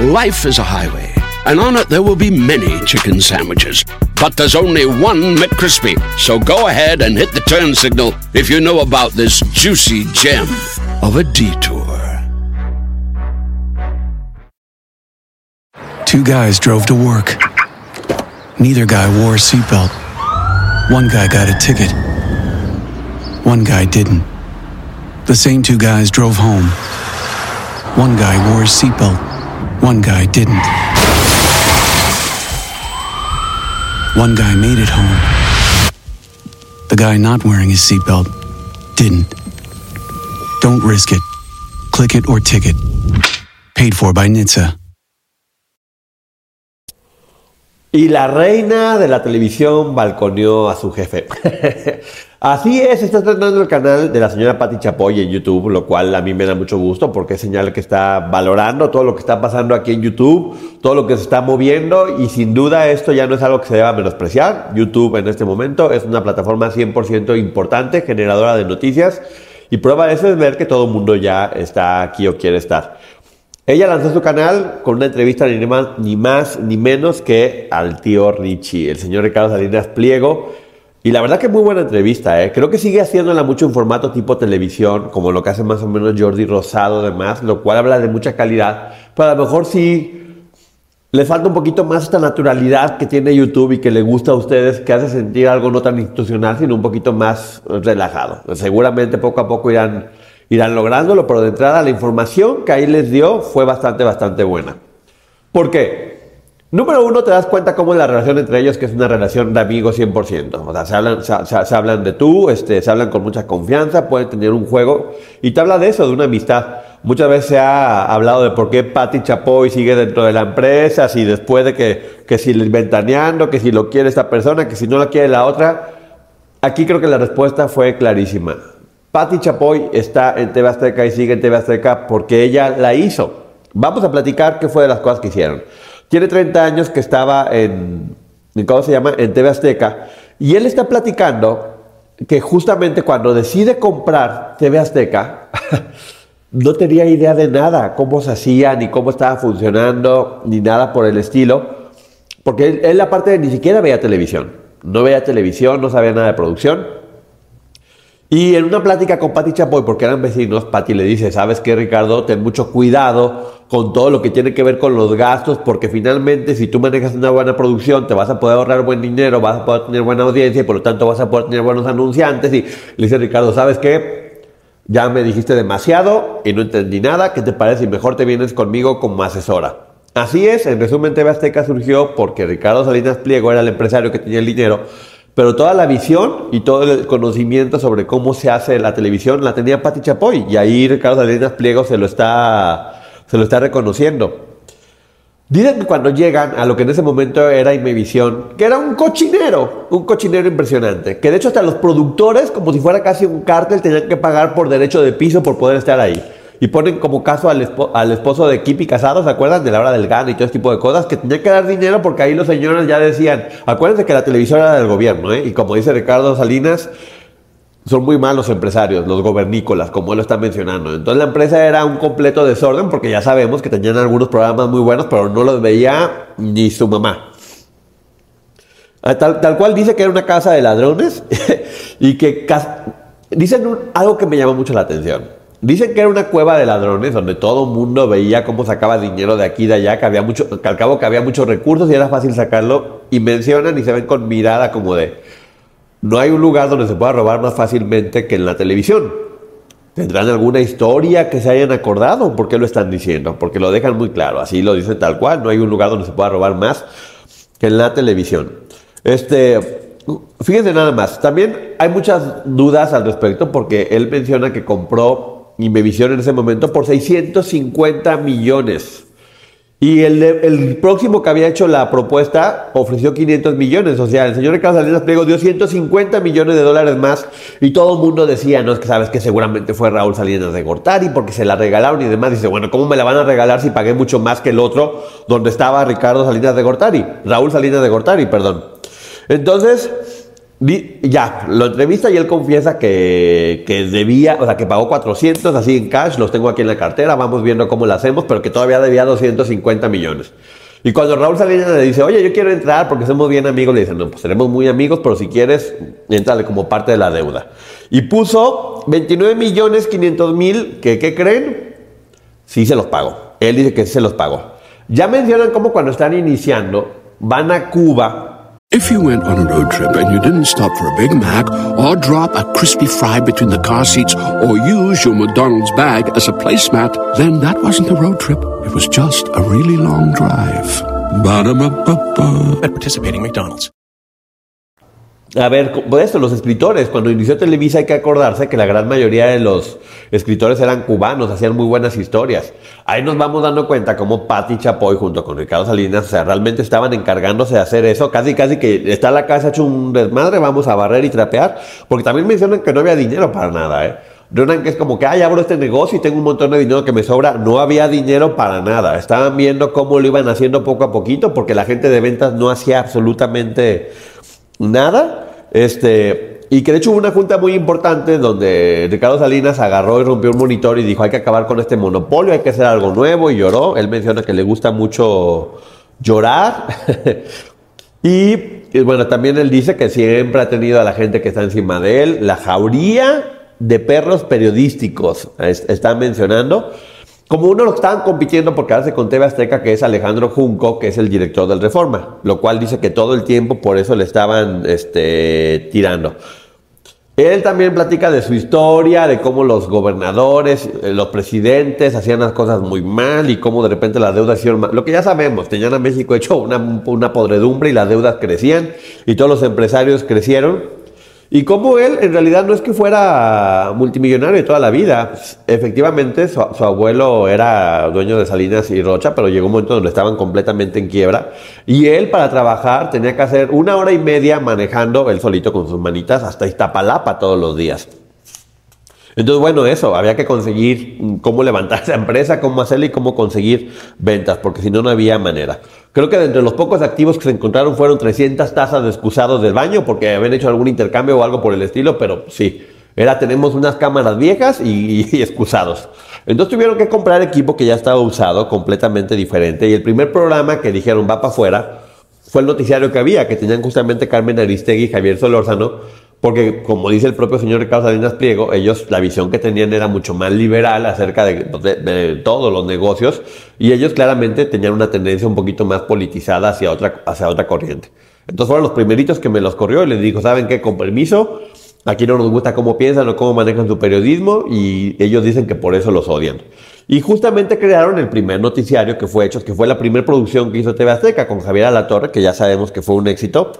Life is a highway, and on it there will be many chicken sandwiches. But there's only one McCrispy. So go ahead and hit the turn signal if you know about this juicy gem of a detour. Two guys drove to work. Neither guy wore a seatbelt. One guy got a ticket. One guy didn't. The same two guys drove home. One guy wore a seatbelt. One guy didn't. One guy made it home. The guy not wearing his seatbelt didn't. Don't risk it. Click it or ticket. Paid for by NHTSA. Y la reina de la televisión balconeó a su jefe. Así es, está tratando el canal de la señora Patti Chapoy en YouTube, lo cual a mí me da mucho gusto porque es señal que está valorando todo lo que está pasando aquí en YouTube, todo lo que se está moviendo y sin duda esto ya no es algo que se deba menospreciar. YouTube en este momento es una plataforma 100% importante, generadora de noticias y prueba de eso es ver que todo el mundo ya está aquí o quiere estar. Ella lanzó su canal con una entrevista ni más, ni más ni menos que al tío Richie, el señor Ricardo Salinas Pliego. Y la verdad que muy buena entrevista, ¿eh? creo que sigue haciéndola mucho en formato tipo televisión, como lo que hace más o menos Jordi Rosado demás, lo cual habla de mucha calidad, pero a lo mejor sí le falta un poquito más esta naturalidad que tiene YouTube y que le gusta a ustedes, que hace sentir algo no tan institucional, sino un poquito más relajado. Seguramente poco a poco irán irán lográndolo, pero de entrada la información que ahí les dio fue bastante, bastante buena. ¿Por qué? Número uno, te das cuenta cómo es la relación entre ellos, que es una relación de amigos 100%. O sea, se hablan, se, hablan de tú, este, se hablan con mucha confianza, pueden tener un juego. Y te habla de eso, de una amistad. Muchas veces se ha hablado de por qué Patti Chapoy sigue dentro de la empresa, si después de que, que si le ventaneando, que si lo quiere esta persona, que si no la quiere la otra. Aquí creo que la respuesta fue clarísima. Patti Chapoy está en TV Azteca y sigue en TV Azteca porque ella la hizo. Vamos a platicar qué fue de las cosas que hicieron. Tiene 30 años que estaba en, ¿cómo se llama? En TV Azteca. Y él está platicando que justamente cuando decide comprar TV Azteca, no tenía idea de nada, cómo se hacía, ni cómo estaba funcionando, ni nada por el estilo. Porque él, él aparte ni siquiera veía televisión. No veía televisión, no sabía nada de producción. Y en una plática con Pati Chapoy, porque eran vecinos, Pati le dice, ¿sabes qué, Ricardo? Ten mucho cuidado con todo lo que tiene que ver con los gastos, porque finalmente si tú manejas una buena producción, te vas a poder ahorrar buen dinero, vas a poder tener buena audiencia y por lo tanto vas a poder tener buenos anunciantes. Y le dice Ricardo, ¿sabes qué? Ya me dijiste demasiado y no entendí nada. ¿Qué te parece si mejor te vienes conmigo como asesora? Así es, en resumen, TV Azteca surgió porque Ricardo Salinas Pliego era el empresario que tenía el dinero pero toda la visión y todo el conocimiento sobre cómo se hace la televisión la tenía Pati Chapoy. Y ahí Ricardo Salinas Pliego se lo está, se lo está reconociendo. Dicen que cuando llegan a lo que en ese momento era Imevisión, que era un cochinero, un cochinero impresionante, que de hecho hasta los productores, como si fuera casi un cártel, tenían que pagar por derecho de piso por poder estar ahí y ponen como caso al, al, esposo de Kipi Casado, ¿se acuerdan? De la hora del gano y todo ese tipo de cosas, que tenía que dar dinero porque ahí los señores ya decían, acuérdense que la televisión era del gobierno, ¿eh? Y como dice Ricardo Salinas, son muy malos empresarios, los gobernícolas, como él lo está mencionando. Entonces la empresa era un completo desorden porque ya sabemos que tenían algunos programas muy buenos, pero no los veía ni su mamá. Ah, tal, tal cual dice que era una casa de ladrones y que dicen algo que me llama mucho la atención Dicen que era una cueva de ladrones donde todo el mundo veía cómo sacaba dinero de aquí y de allá, que había mucho, que al cabo que había muchos recursos y era fácil sacarlo. Y mencionan y se ven con mirada como de, no hay un lugar donde se pueda robar más fácilmente que en la televisión. ¿Tendrán alguna historia que se hayan acordado? ¿Por qué lo están diciendo? Porque lo dejan muy claro, así lo dicen tal cual, no hay un lugar donde se pueda robar más que en la televisión. Este, fíjense nada más, también hay muchas dudas al respecto porque él menciona que compró y Imevisión en ese momento por 650 millones. Y el, el, próximo que había hecho la propuesta ofreció 500 millones. O sea, el señor Ricardo Salinas Pliego dio 150 millones de dólares más. Y todo el mundo decía, no, es que sabes que seguramente fue Raúl Salinas de Gortari porque se la regalaron y demás. Dice, bueno, ¿cómo me la van a regalar si pagué mucho más que el otro donde estaba Ricardo Salinas de Gortari? Raúl Salinas de Gortari, perdón. Entonces, Ya, lo entrevista y él confiesa que, que debía, o sea, que pagó 400 así en cash, los tengo aquí en la cartera, vamos viendo cómo lo hacemos, pero que todavía debía 250 millones. Y cuando Raúl Salinas le dice, oye, yo quiero entrar porque somos bien amigos, le dicen, no, pues seremos muy amigos, pero si quieres, entrale como parte de la deuda. Y puso 29 millones 500 mil, que ¿qué creen? Sí se los pagó. Él dice que sí se los pagó. Ya mencionan cómo cuando están iniciando, van a Cuba If you went on a road trip and you didn't stop for a Big Mac or drop a crispy fry between the car seats or use your McDonald's bag as a placemat, then that wasn't a road trip. It was just a really long drive. Ba-da-ba-ba-ba. at participating McDonald's. A ver, por eso, los escritores, cuando inició Televisa hay que acordarse que la gran mayoría de los escritores eran cubanos, hacían muy buenas historias. Ahí nos vamos dando cuenta cómo Patti Chapoy junto con Ricardo Salinas, o sea, realmente estaban encargándose de hacer eso, casi casi que está la casa hecho un desmadre, vamos a barrer y trapear, porque también mencionan que no había dinero para nada, ¿eh? Que es como que, ay, abro este negocio y tengo un montón de dinero que me sobra. No había dinero para nada. Estaban viendo cómo lo iban haciendo poco a poquito porque la gente de ventas no hacía absolutamente nada. Este, y que de hecho hubo una junta muy importante donde Ricardo Salinas agarró y rompió un monitor y dijo hay que acabar con este monopolio, hay que hacer algo nuevo y lloró. Él menciona que le gusta mucho llorar. y, bueno, también él dice que siempre ha tenido a la gente que está encima de él, la jauría de perros periodísticos, es- está mencionando. Como uno lo estaban compitiendo por quedarse con TV Azteca, que es Alejandro Junco, que es el director del Reforma, lo cual dice que todo el tiempo por eso le estaban este, tirando. Él también platica de su historia, de cómo los gobernadores, eh, los presidentes hacían las cosas muy mal y cómo de repente las deudas hicieron mal. Lo que ya sabemos, tenían a México hecho una, una podredumbre y las deudas crecían y todos los empresarios crecieron. Y como él en realidad no es que fuera multimillonario de toda la vida. Efectivamente, su, su abuelo era dueño de Salinas y Rocha, pero llegó un momento donde estaban completamente en quiebra. Y él para trabajar tenía que hacer una hora y media manejando él solito con sus manitas hasta Iztapalapa todos los días. Entonces, bueno, eso, había que conseguir cómo levantar esa empresa, cómo hacerla y cómo conseguir ventas, porque si no, no había manera. Creo que de entre los pocos activos que se encontraron fueron 300 tazas de excusados del baño, porque habían hecho algún intercambio o algo por el estilo, pero sí, era tenemos unas cámaras viejas y, y excusados. Entonces tuvieron que comprar equipo que ya estaba usado, completamente diferente, y el primer programa que dijeron va para afuera fue el noticiario que había, que tenían justamente Carmen Aristegui y Javier Solórzano, porque como dice el propio señor Ricardo Salinas Pliego, ellos la visión que tenían era mucho más liberal acerca de, todos los negocios y ellos claramente tenían una tendencia un poquito más politizada hacia otra, hacia otra corriente. Entonces fueron los primeritos que me los corrió y les dijo, ¿saben qué? Con permiso, aquí no nos gusta cómo piensan o cómo manejan su periodismo y ellos dicen que por eso los odian. Y justamente crearon el primer noticiario que fue hecho, que fue la primera producción que hizo TV Azteca con Javier Alatorre, que ya sabemos que fue un éxito.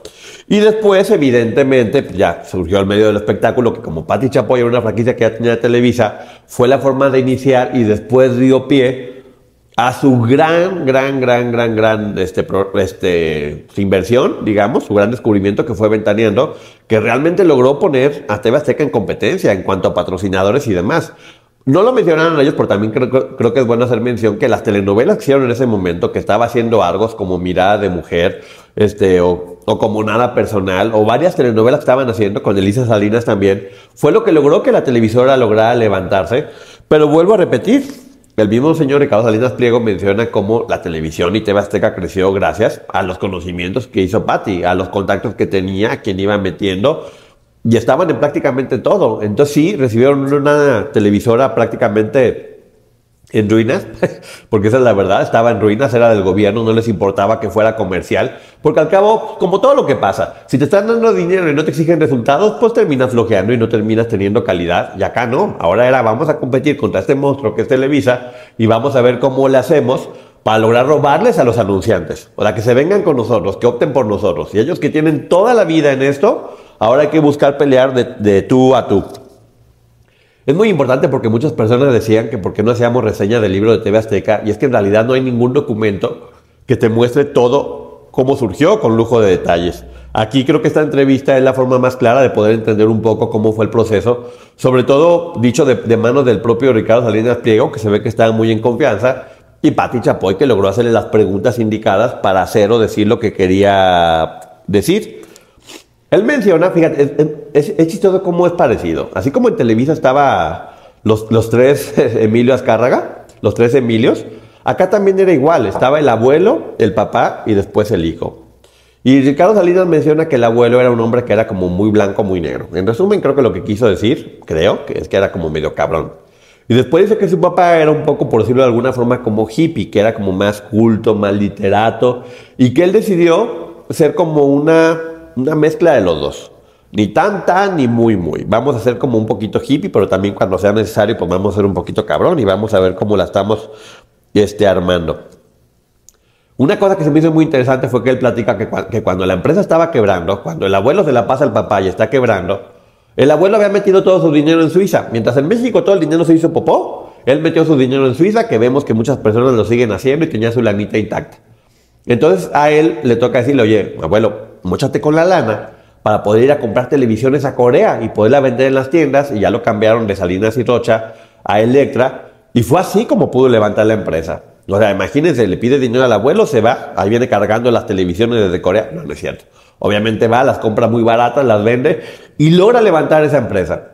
Y después, evidentemente, pues ya surgió al medio del espectáculo que como Pati Chapoy era una franquicia que ya tenía Televisa, fue la forma de iniciar y después dio pie a su gran, gran, gran, gran, gran este, este, inversión, digamos, su gran descubrimiento que fue Ventaneando, que realmente logró poner a TV Azteca en competencia en cuanto a patrocinadores y demás. No lo mencionaron ellos, pero también creo, que es bueno hacer mención que las telenovelas que hicieron en ese momento, que estaba haciendo Argos como Mirada de Mujer, este, o, o como Nada Personal, o varias telenovelas que estaban haciendo, con Elisa Salinas también, fue lo que logró que la televisora lograra levantarse. Pero vuelvo a repetir, el mismo señor Ricardo Salinas Pliego menciona cómo la televisión y TV Azteca creció gracias a los conocimientos que hizo Patti, a los contactos que tenía, a quien iba metiendo, y estaban en prácticamente todo. Entonces sí, recibieron una televisora prácticamente en ruinas, porque esa es la verdad, estaba en ruinas, era del gobierno, no les importaba que fuera comercial, porque al cabo, como todo lo que pasa, si te están dando dinero y no te exigen resultados, pues terminas flojeando y no terminas teniendo calidad, y acá no, ahora era vamos a competir contra este monstruo que es Televisa y vamos a ver cómo le hacemos para lograr robarles a los anunciantes, o sea, que se vengan con nosotros, que opten por nosotros, y ellos que tienen toda la vida en esto, ahora hay que buscar pelear de, tú a tú. Es muy importante porque muchas personas decían que por qué no hacíamos reseña del libro de TV Azteca, y es que en realidad no hay ningún documento que te muestre todo cómo surgió con lujo de detalles. Aquí creo que esta entrevista es la forma más clara de poder entender un poco cómo fue el proceso, sobre todo dicho de, de manos del propio Ricardo Salinas Pliego, que se ve que estaba muy en confianza, y Pati Chapoy, que logró hacerle las preguntas indicadas para hacer o decir lo que quería decir. Él menciona, fíjate, es, es, es chistoso cómo es parecido. Así como en Televisa estaba los, los tres Emilio Azcárraga, los tres Emilios, acá también era igual. Estaba el abuelo, el papá y después el hijo. Y Ricardo Salinas menciona que el abuelo era un hombre que era como muy blanco, muy negro. En resumen, creo que lo que quiso decir, creo, que es que era como medio cabrón. Y después dice que su papá era un poco, por decirlo de alguna forma, como hippie, que era como más culto, más literato, y que él decidió ser como una, una mezcla de los dos. Ni tan, tan, ni muy, muy. Vamos a ser como un poquito hippie, pero también cuando sea necesario, pues a ser un poquito cabrón y vamos a ver cómo la estamos este, armando. Una cosa que se me hizo muy interesante fue que él platica que, que, cuando la empresa estaba quebrando, cuando el abuelo se la pasa al papá y está quebrando, el abuelo había metido todo su dinero en Suiza. Mientras en México todo el dinero se hizo popó, él metió su dinero en Suiza, que vemos que muchas personas lo siguen haciendo y tenía su lanita intacta. Entonces a él le toca decirle, oye, abuelo, mochate con la lana para poder ir a comprar televisiones a Corea y poderla vender en las tiendas y ya lo cambiaron de Salinas y Rocha a Electra y fue así como pudo levantar la empresa. O sea, imagínense, le pide dinero al abuelo, se va, ahí viene cargando las televisiones desde Corea. No, no es cierto. Obviamente va, las compra muy baratas, las vende y logra levantar esa empresa.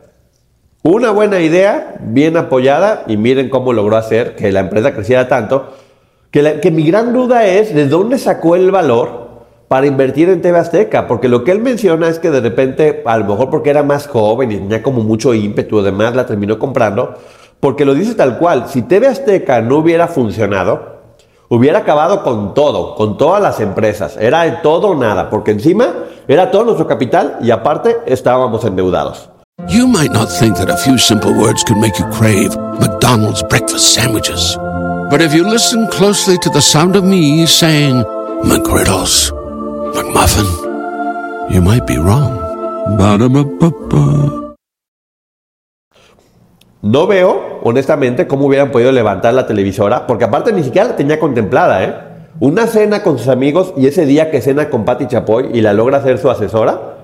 Una buena idea, bien apoyada, y miren cómo logró hacer que la empresa creciera tanto, que, que mi gran duda es de dónde sacó el valor para invertir en TV Azteca, porque lo que él menciona es que de repente, a lo mejor porque era más joven y tenía como mucho ímpetu, además la terminó comprando, porque lo dice tal cual, si TV Azteca no hubiera funcionado, hubiera acabado con todo, con todas las empresas, era de todo o nada, porque encima era todo nuestro capital y aparte estábamos endeudados. You might not think that a few simple words could make you crave McDonald's breakfast sandwiches. But if you listen closely to the sound of me saying McGriddles, McMuffin, you might be wrong. No veo, honestamente, cómo hubieran podido levantar la televisora, porque aparte ni siquiera la tenía contemplada, ¿eh? Una cena con sus amigos y ese día que cena con Patti Chapoy y la logra ser su asesora.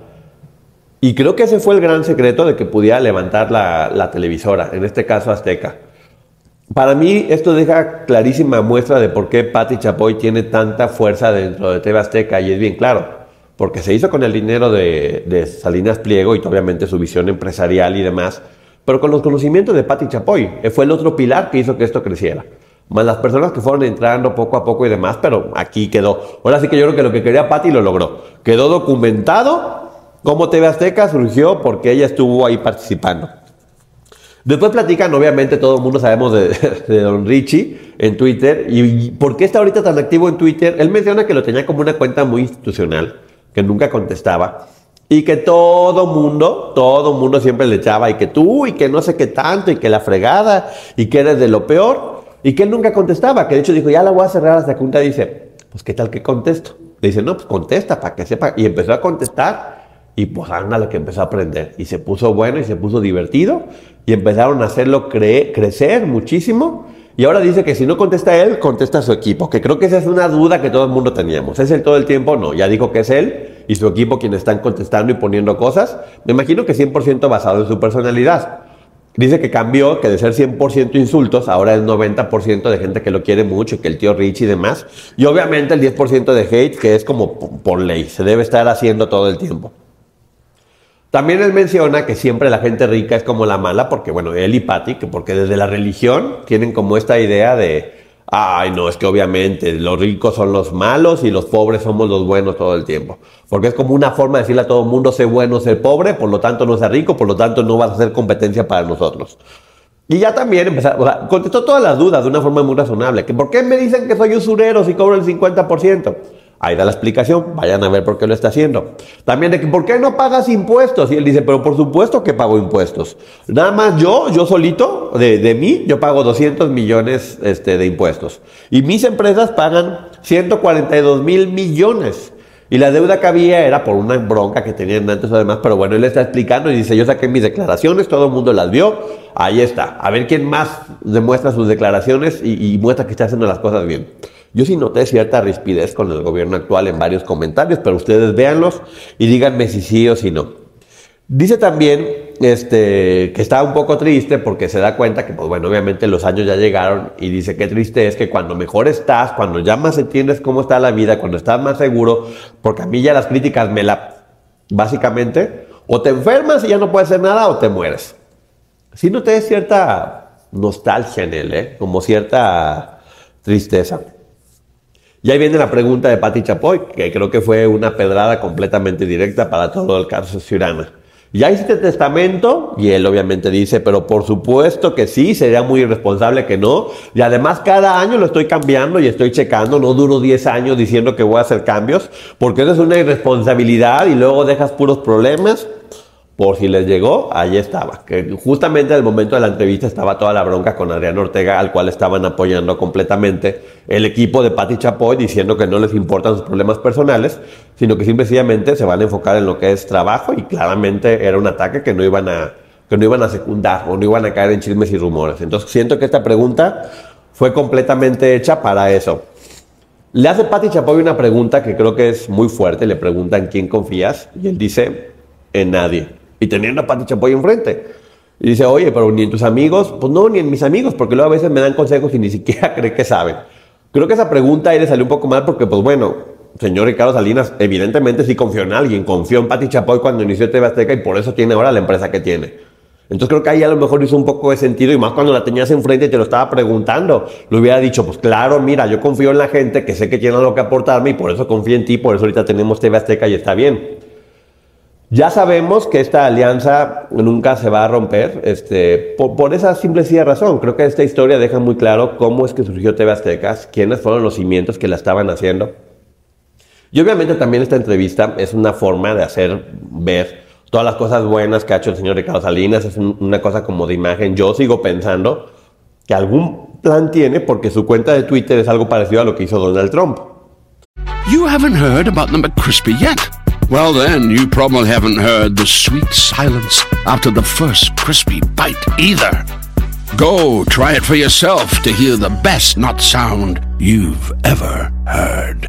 Y creo que ese fue el gran secreto de que pudiera levantar la televisora, en este caso Azteca. Para mí esto deja clarísima muestra de por qué Patti Chapoy tiene tanta fuerza dentro de TV Azteca y es bien claro, porque se hizo con el dinero de, Salinas Pliego y obviamente su visión empresarial y demás, pero con los conocimientos de Patti Chapoy. eh, Fue el otro pilar que hizo que esto creciera. Más las personas que fueron entrando poco a poco y demás, pero aquí quedó. Ahora sí que yo creo que lo que quería Patti lo logró. Quedó documentado cómo TV Azteca surgió porque ella estuvo ahí participando. Después platican, obviamente todo el mundo sabemos de, de, Don Richie en Twitter. ¿Y por qué está ahorita tan activo en Twitter? Él menciona que lo tenía como una cuenta muy institucional, que nunca contestaba. Y que todo mundo, todo mundo siempre le echaba, y que tú, y que no sé qué tanto, y que la fregada, y que eres de lo peor. Y que él nunca contestaba, que de hecho dijo, ya la voy a cerrar hasta que un día dice, pues qué tal que contesto. Le dice, no, pues contesta para que sepa. Y empezó a contestar. Y pues anda lo que empezó a aprender. Y se puso bueno y se puso divertido. Y empezaron a hacerlo cre crecer muchísimo. Y ahora dice que si no contesta él, contesta su equipo. Que creo que esa es una duda que todo el mundo teníamos. ¿Es él todo el tiempo? No. Ya dijo que es él y su equipo quienes están contestando y poniendo cosas. Me imagino que 100% basado en su personalidad. Dice que cambió, que de ser 100% insultos, ahora es 90% de gente que lo quiere mucho, y que el tío Rich y demás. Y obviamente el 10% de hate, que es como por ley, se debe estar haciendo todo el tiempo. También él menciona que siempre la gente rica es como la mala, porque bueno, él y Patty, que porque desde la religión tienen como esta idea de, ay no, es que obviamente los ricos son los malos y los pobres somos los buenos todo el tiempo. Porque es como una forma de decirle a todo el mundo, sé bueno, sé pobre, por lo tanto no sé rico, por lo tanto no vas a hacer competencia para nosotros. Y ya también empezó, contestó todas las dudas de una forma muy razonable. Que ¿Por qué me dicen que soy usurero si cobro el 50%? Ahí da la explicación, vayan a ver por qué lo está haciendo. También de que, ¿por qué no pagas impuestos? Y él dice, pero por supuesto que pago impuestos. Nada más yo, yo solito, de, de mí, yo pago 200 millones este, de impuestos. Y mis empresas pagan 142 mil millones. Y la deuda que había era por una bronca que tenían antes o demás, pero bueno, él está explicando y dice, yo saqué mis declaraciones, todo el mundo las vio, ahí está. A ver quién más demuestra sus declaraciones y, y muestra que está haciendo las cosas bien. Yo sí noté cierta rispidez con el gobierno actual en varios comentarios, pero ustedes véanlos y díganme si sí o si no. Dice también este, que está un poco triste porque se da cuenta que, pues bueno, obviamente los años ya llegaron y dice que triste es que cuando mejor estás, cuando ya más entiendes cómo está la vida, cuando estás más seguro, porque a mí ya las críticas me la Básicamente, o te enfermas y ya no puedes hacer nada o te mueres. Si no te cierta nostalgia en él, ¿eh? como cierta tristeza. Y ahí viene la pregunta de Pati Chapoy, que creo que fue una pedrada completamente directa para todo el caso Ciurana. Ya hiciste testamento y él obviamente dice, pero por supuesto que sí, sería muy irresponsable que no. Y además cada año lo estoy cambiando y estoy checando, no duro 10 años diciendo que voy a hacer cambios, porque eso es una irresponsabilidad y luego dejas puros problemas por si les llegó, ahí estaba. Que justamente en el momento de la entrevista estaba toda la bronca con Adrián Ortega, al cual estaban apoyando completamente el equipo de Patti Chapoy, diciendo que no les importan sus problemas personales, sino que simplemente se van a enfocar en lo que es trabajo y claramente era un ataque que no iban a, que no iban a secundar o no iban a caer en chismes y rumores. Entonces siento que esta pregunta fue completamente hecha para eso. Le hace Patti Chapoy una pregunta que creo que es muy fuerte, le preguntan quién confías y él dice en nadie y teniendo a Pati Chapoy enfrente. Y dice, oye, pero ni en tus amigos, pues no, ni en mis amigos, porque luego a veces me dan consejos y ni siquiera cree que saben. Creo que esa pregunta ahí le salió un poco mal porque, pues bueno, señor Ricardo Salinas, evidentemente sí confió en alguien, confió en Pati Chapoy cuando inició TV Azteca y por eso tiene ahora la empresa que tiene. Entonces creo que ahí a lo mejor hizo un poco de sentido y más cuando la tenías enfrente y te lo estaba preguntando. Le hubiera dicho, pues claro, mira, yo confío en la gente, que sé que tiene algo que aportarme y por eso confío en ti, por eso ahorita tenemos TV Azteca y está bien. Ya sabemos que esta alianza nunca se va a romper, este, por, esa simple razón. Creo que esta historia deja muy claro cómo es que surgió TV Aztecas, quiénes fueron los cimientos que la estaban haciendo. Y obviamente también esta entrevista es una forma de hacer ver todas las cosas buenas que ha hecho el señor Ricardo Salinas, es una cosa como de imagen. Yo sigo pensando que algún plan tiene porque su cuenta de Twitter es algo parecido a lo que hizo Donald Trump. You haven't heard about the McCrispy yet. Well, then, you probably haven't heard the sweet silence after the first crispy bite either. Go try it for yourself to hear the best nut sound you've ever heard.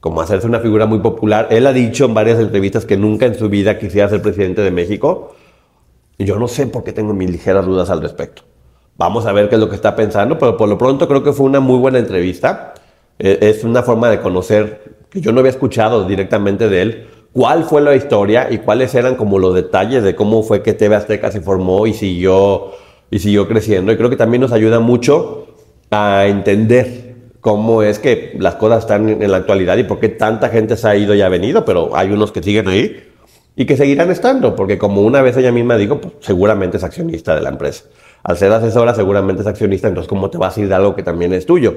Como hacerse una figura muy popular, él ha dicho en varias entrevistas que nunca en su vida quisiera ser presidente de México. Yo no sé por qué tengo mis ligeras dudas al respecto. Vamos a ver qué es lo que está pensando, pero por lo pronto creo que fue una muy buena entrevista. Eh, es una forma de conocer que yo no había escuchado directamente de él, cuál fue la historia y cuáles eran como los detalles de cómo fue que TV Azteca se formó y siguió, y siguió creciendo. Y creo que también nos ayuda mucho a entender cómo es que las cosas están en la actualidad y por qué tanta gente se ha ido y ha venido, pero hay unos que siguen ahí y que seguirán estando, porque como una vez ella misma dijo, pues seguramente es accionista de la empresa. Al ser asesora seguramente es accionista, entonces ¿cómo te vas a ir de algo que también es tuyo?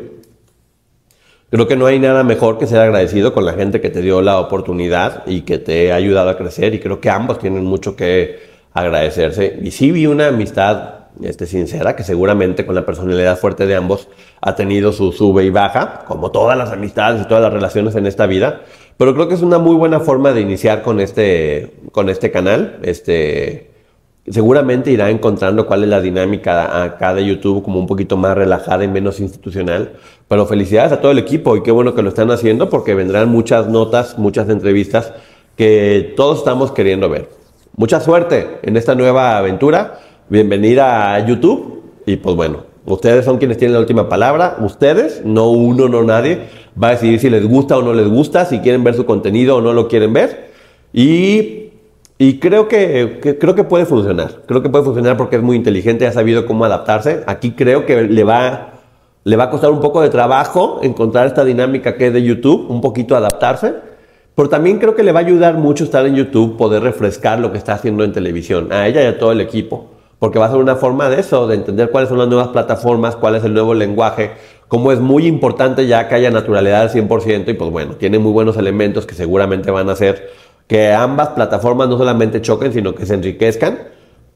Creo que no hay nada mejor que ser agradecido con la gente que te dio la oportunidad y que te ha ayudado a crecer y creo que ambos tienen mucho que agradecerse. Y sí vi una amistad este, sincera que seguramente con la personalidad fuerte de ambos ha tenido su sube y baja, como todas las amistades y todas las relaciones en esta vida. Pero creo que es una muy buena forma de iniciar con este, con este canal. Este, seguramente irá encontrando cuál es la dinámica acá de YouTube como un poquito más relajada y menos institucional. Pero felicidades a todo el equipo y qué bueno que lo están haciendo porque vendrán muchas notas, muchas entrevistas que todos estamos queriendo ver. Mucha suerte en esta nueva aventura. Bienvenida a YouTube y pues bueno, ustedes son quienes tienen la última palabra. Ustedes, no uno, no nadie, va a decidir si les gusta o no les gusta, si quieren ver su contenido o no lo quieren ver. Y y creo que, creo que puede funcionar. Creo que puede funcionar porque es muy inteligente, ha sabido cómo adaptarse. Aquí creo que le va, le va a costar un poco de trabajo encontrar esta dinámica que es de YouTube, un poquito adaptarse. Pero también creo que le va a ayudar mucho estar en YouTube, poder refrescar lo que está haciendo en televisión, a ella y a todo el equipo. Porque va a ser una forma de eso, de entender cuáles son las nuevas plataformas, cuál es el nuevo lenguaje, cómo es muy importante ya que haya naturalidad al 100% y pues bueno, tiene muy buenos elementos que seguramente van a ser que ambas plataformas no solamente choquen, sino que se enriquezcan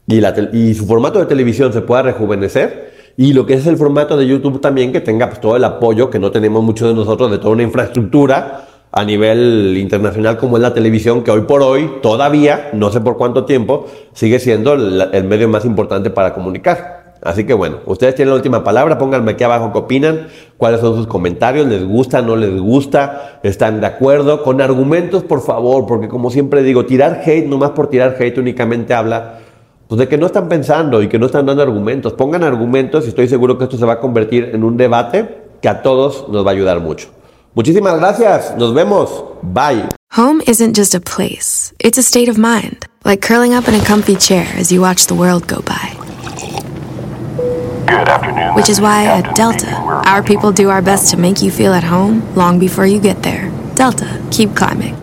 y, la y su formato de televisión se pueda rejuvenecer y lo que es el formato de YouTube también que tenga pues, todo el apoyo que no tenemos muchos de nosotros de toda una infraestructura a nivel internacional como es la televisión, que hoy por hoy todavía, no sé por cuánto tiempo, sigue siendo el medio más importante para comunicar. Así que bueno, ustedes tienen la última palabra, pónganme aquí abajo qué opinan, cuáles son sus comentarios, les gusta, no les gusta, están de acuerdo, con argumentos por favor, porque como siempre digo, tirar hate nomás por tirar hate únicamente habla pues de que no están pensando y que no están dando argumentos. Pongan argumentos y estoy seguro que esto se va a convertir en un debate que a todos nos va a ayudar mucho. Muchísimas gracias, nos vemos, bye. Home isn't just a place, it's a state of mind, like curling up in a comfy chair as you watch the world go by. Good afternoon. Which is why at Delta, our people do our best to make you feel at home long before you get there. Delta, keep climbing.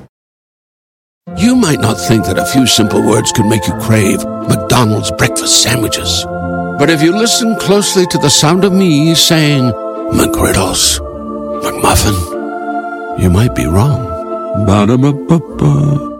You might not think that a few simple words could make you crave McDonald's breakfast sandwiches. But if you listen closely to the sound of me saying McGriddles, McMuffin, you might be wrong. Ba-da-ba-ba-ba.